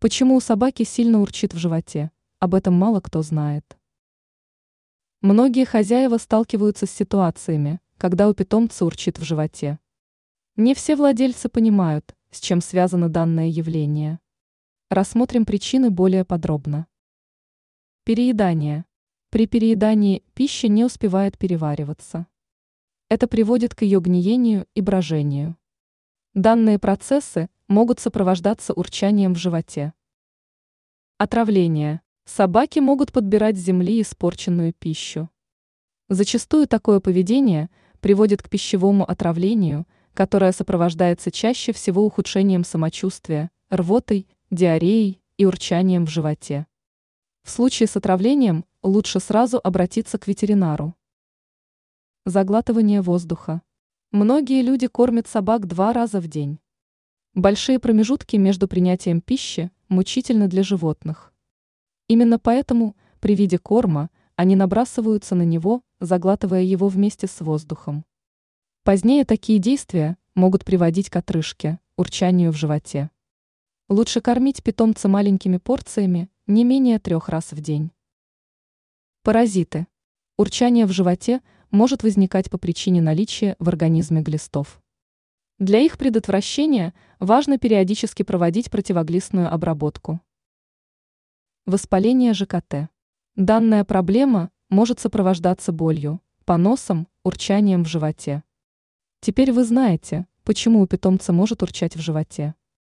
Почему у собаки сильно урчит в животе? Об этом мало кто знает. Многие хозяева сталкиваются с ситуациями, когда у питомца урчит в животе. Не все владельцы понимают, с чем связано данное явление. Рассмотрим причины более подробно. Переедание. При переедании пища не успевает перевариваться. Это приводит к ее гниению и брожению. Данные процессы могут сопровождаться урчанием в животе. Отравление. Собаки могут подбирать с земли испорченную пищу. Зачастую такое поведение приводит к пищевому отравлению, которое сопровождается чаще всего ухудшением самочувствия, рвотой, диареей и урчанием в животе. В случае с отравлением лучше сразу обратиться к ветеринару. Заглатывание воздуха. Многие люди кормят собак два раза в день. Большие промежутки между принятием пищи мучительны для животных. Именно поэтому при виде корма они набрасываются на него, заглатывая его вместе с воздухом. Позднее такие действия могут приводить к отрыжке, урчанию в животе. Лучше кормить питомца маленькими порциями не менее трех раз в день. Паразиты. Урчание в животе может возникать по причине наличия в организме глистов. Для их предотвращения важно периодически проводить противоглистную обработку. Воспаление ЖКТ. Данная проблема может сопровождаться болью, поносом, урчанием в животе. Теперь вы знаете, почему у питомца может урчать в животе.